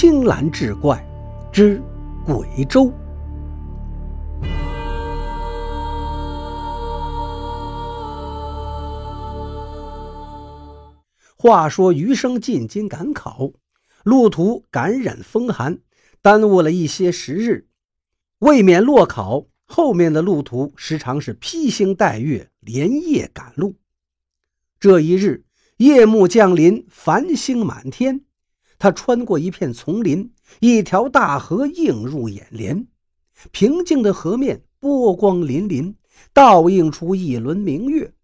青蓝志怪之鬼州。话说余生进京赶考，路途感染风寒，耽误了一些时日，未免落考。后面的路途时常是披星戴月，连夜赶路。这一日，夜幕降临，繁星满天。他穿过一片丛林，一条大河映入眼帘。平静的河面，波光粼粼，倒映出一轮明月。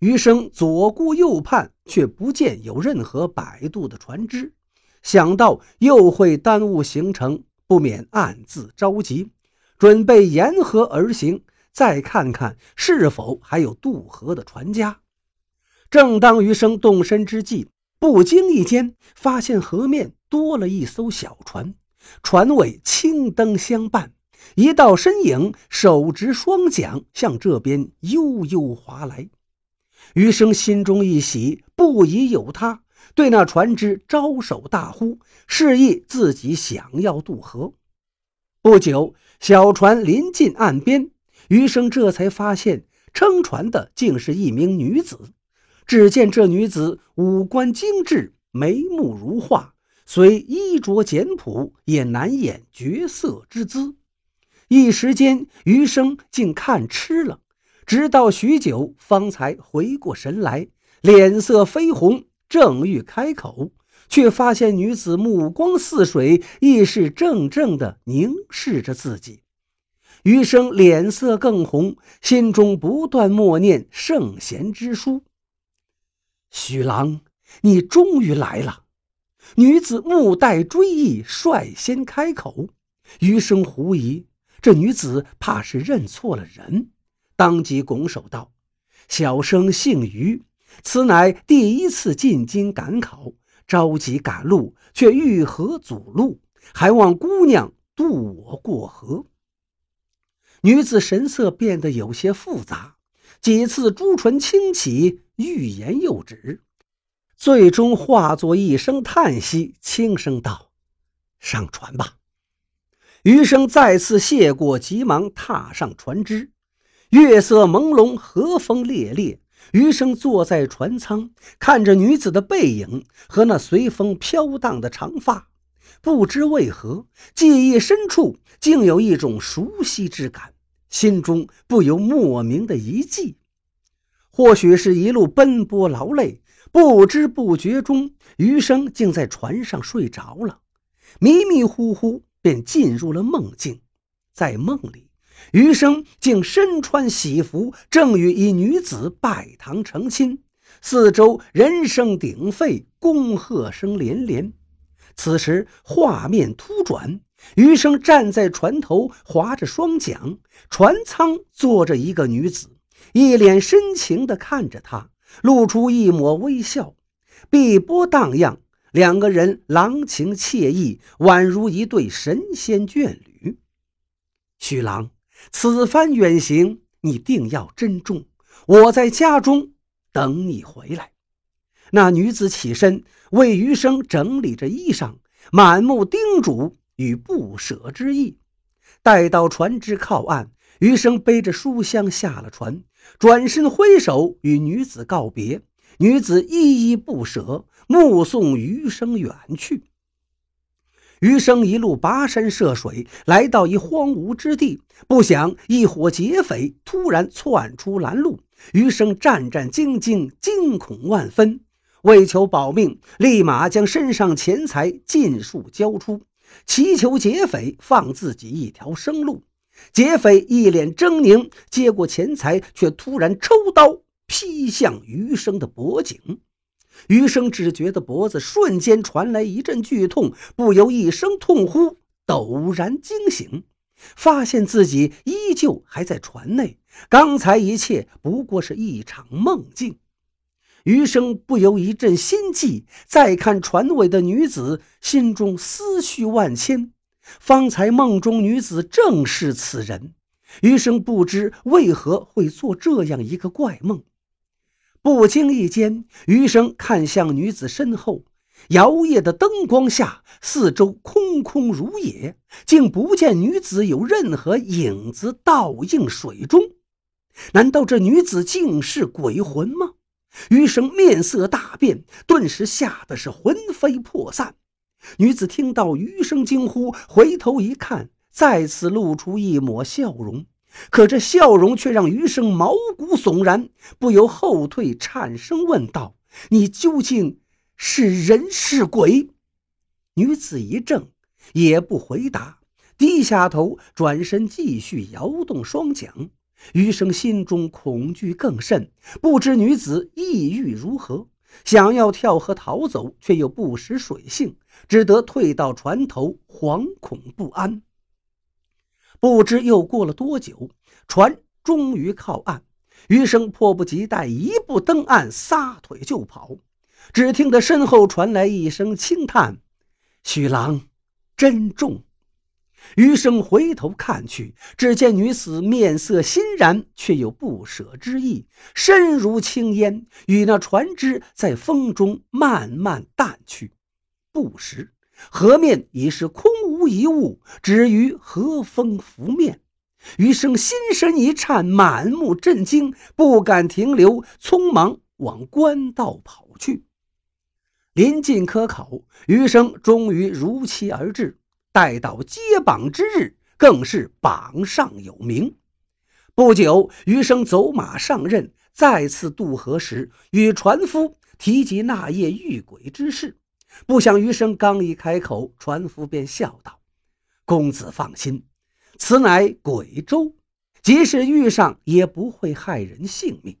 余生左顾右盼，却不见有任何摆渡的船只。想到又会耽误行程，不免暗自着急。准备沿河而行，再看看是否还有渡河的船家。正当余生动身之际，不经意间发现河面多了一艘小船，船尾青灯相伴，一道身影手执双桨向这边悠悠划来。余生心中一喜，不疑有他，对那船只招手大呼，示意自己想要渡河。不久，小船临近岸边，余生这才发现撑船的竟是一名女子。只见这女子五官精致，眉目如画，虽衣着简朴，也难掩绝色之姿。一时间，余生竟看痴了，直到许久，方才回过神来，脸色绯红，正欲开口。却发现女子目光似水，意是怔怔地凝视着自己。余生脸色更红，心中不断默念圣贤之书：“许郎，你终于来了。”女子目带追忆，率先开口。余生狐疑，这女子怕是认错了人，当即拱手道：“小生姓余，此乃第一次进京赶考。”着急赶路，却遇河阻路，还望姑娘渡我过河。女子神色变得有些复杂，几次朱唇轻启，欲言又止，最终化作一声叹息，轻声道：“上船吧。”余生再次谢过，急忙踏上船只。月色朦胧，和风烈烈。余生坐在船舱，看着女子的背影和那随风飘荡的长发，不知为何，记忆深处竟有一种熟悉之感，心中不由莫名的一悸。或许是一路奔波劳累，不知不觉中，余生竟在船上睡着了，迷迷糊糊便进入了梦境，在梦里。余生竟身穿喜服，正与一女子拜堂成亲，四周人声鼎沸，恭贺声连连。此时画面突转，余生站在船头，划着双桨，船舱坐着一个女子，一脸深情地看着他，露出一抹微笑，碧波荡漾，两个人郎情妾意，宛如一对神仙眷侣。徐郎。此番远行，你定要珍重。我在家中等你回来。那女子起身为余生整理着衣裳，满目叮嘱与不舍之意。待到船只靠岸，余生背着书箱下了船，转身挥手与女子告别。女子依依不舍，目送余生远去。余生一路跋山涉水，来到一荒芜之地，不想一伙劫匪突然窜出拦路。余生战战兢兢，惊恐万分，为求保命，立马将身上钱财尽数交出，祈求劫匪放自己一条生路。劫匪一脸狰狞，接过钱财，却突然抽刀劈向余生的脖颈。余生只觉得脖子瞬间传来一阵剧痛，不由一声痛呼，陡然惊醒，发现自己依旧还在船内，刚才一切不过是一场梦境。余生不由一阵心悸，再看船尾的女子，心中思绪万千。方才梦中女子正是此人，余生不知为何会做这样一个怪梦。不经意间，余生看向女子身后，摇曳的灯光下，四周空空如也，竟不见女子有任何影子倒映水中。难道这女子竟是鬼魂吗？余生面色大变，顿时吓得是魂飞魄散。女子听到余生惊呼，回头一看，再次露出一抹笑容。可这笑容却让余生毛骨悚然，不由后退，颤声问道：“你究竟是人是鬼？”女子一怔，也不回答，低下头，转身继续摇动双桨。余生心中恐惧更甚，不知女子意欲如何，想要跳河逃走，却又不识水性，只得退到船头，惶恐不安。不知又过了多久，船终于靠岸，余生迫不及待，一步登岸，撒腿就跑。只听得身后传来一声轻叹：“许郎，珍重。”余生回头看去，只见女子面色欣然，却有不舍之意，身如轻烟，与那船只在风中慢慢淡去。不时，河面已是空无一物，只余和风拂面。余生心神一颤，满目震惊，不敢停留，匆忙往官道跑去。临近科考，余生终于如期而至。待到揭榜之日，更是榜上有名。不久，余生走马上任，再次渡河时，与船夫提及那夜遇鬼之事。不想余生刚一开口，船夫便笑道：“公子放心，此乃鬼舟，即使遇上也不会害人性命。”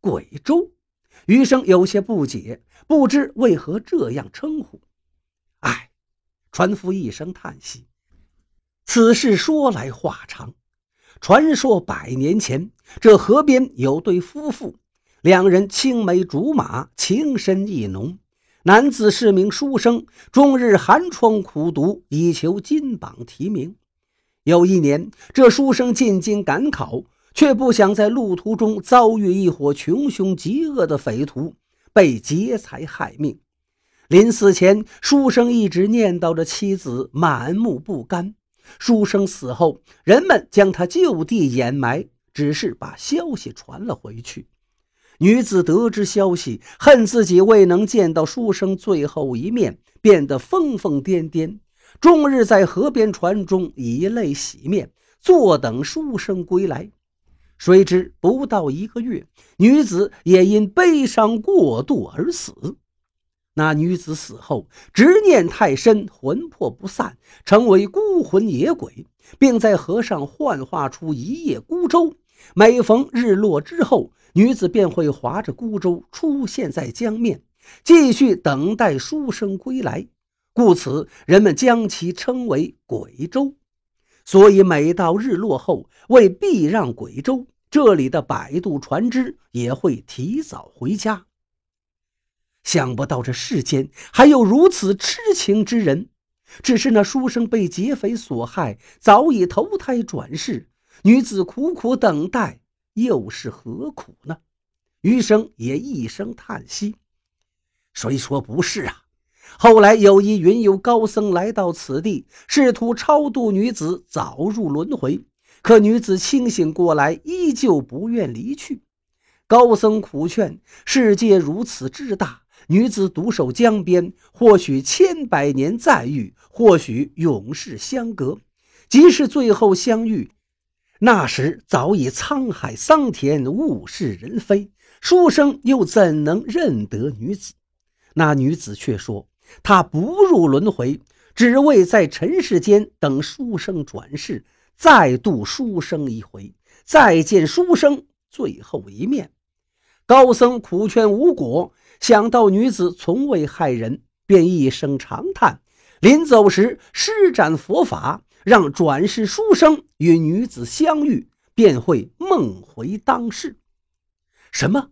鬼舟，余生有些不解，不知为何这样称呼。船夫一声叹息：“此事说来话长。传说百年前，这河边有对夫妇，两人青梅竹马，情深意浓。男子是名书生，终日寒窗苦读，以求金榜题名。有一年，这书生进京赶考，却不想在路途中遭遇一伙穷凶极恶的匪徒，被劫财害命。”临死前，书生一直念叨着妻子，满目不甘。书生死后，人们将他就地掩埋，只是把消息传了回去。女子得知消息，恨自己未能见到书生最后一面，变得疯疯癫癫，终日在河边船中以泪洗面，坐等书生归来。谁知不到一个月，女子也因悲伤过度而死。那女子死后，执念太深，魂魄不散，成为孤魂野鬼，并在河上幻化出一叶孤舟。每逢日落之后，女子便会划着孤舟出现在江面，继续等待书生归来。故此，人们将其称为鬼舟。所以，每到日落后，为避让鬼舟，这里的摆渡船只也会提早回家。想不到这世间还有如此痴情之人，只是那书生被劫匪所害，早已投胎转世。女子苦苦等待，又是何苦呢？余生也一声叹息。谁说不是啊？后来有一云游高僧来到此地，试图超度女子早入轮回，可女子清醒过来，依旧不愿离去。高僧苦劝：世界如此之大。女子独守江边，或许千百年再遇，或许永世相隔。即使最后相遇，那时早已沧海桑田，物是人非。书生又怎能认得女子？那女子却说：“她不入轮回，只为在尘世间等书生转世，再度书生一回，再见书生最后一面。”高僧苦劝无果。想到女子从未害人，便一声长叹。临走时施展佛法，让转世书生与女子相遇，便会梦回当世。什么？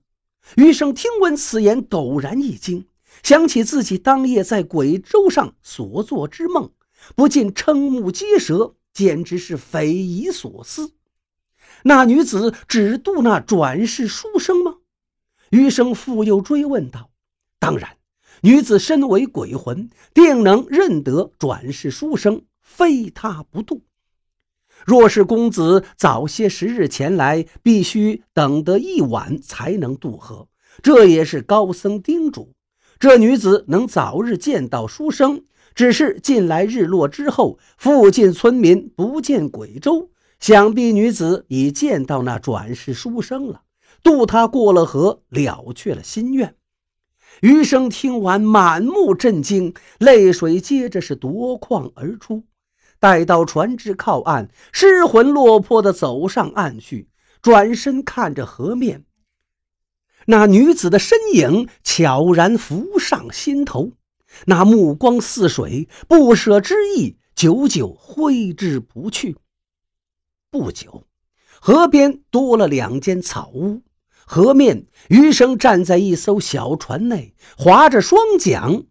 余生听闻此言，陡然一惊，想起自己当夜在鬼舟上所做之梦，不禁瞠目结舌，简直是匪夷所思。那女子只渡那转世书生吗？余生复又追问道：“当然，女子身为鬼魂，定能认得转世书生，非他不渡。若是公子早些时日前来，必须等得一晚才能渡河。这也是高僧叮嘱，这女子能早日见到书生。只是近来日落之后，附近村民不见鬼舟，想必女子已见到那转世书生了，渡他过了河，了却了心愿。余生听完，满目震惊，泪水接着是夺眶而出。待到船只靠岸，失魂落魄地走上岸去，转身看着河面，那女子的身影悄然浮上心头，那目光似水，不舍之意久久挥之不去。不久，河边多了两间草屋，河面余生站在一艘小船内，划着双桨，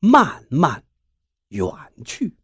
慢慢远去。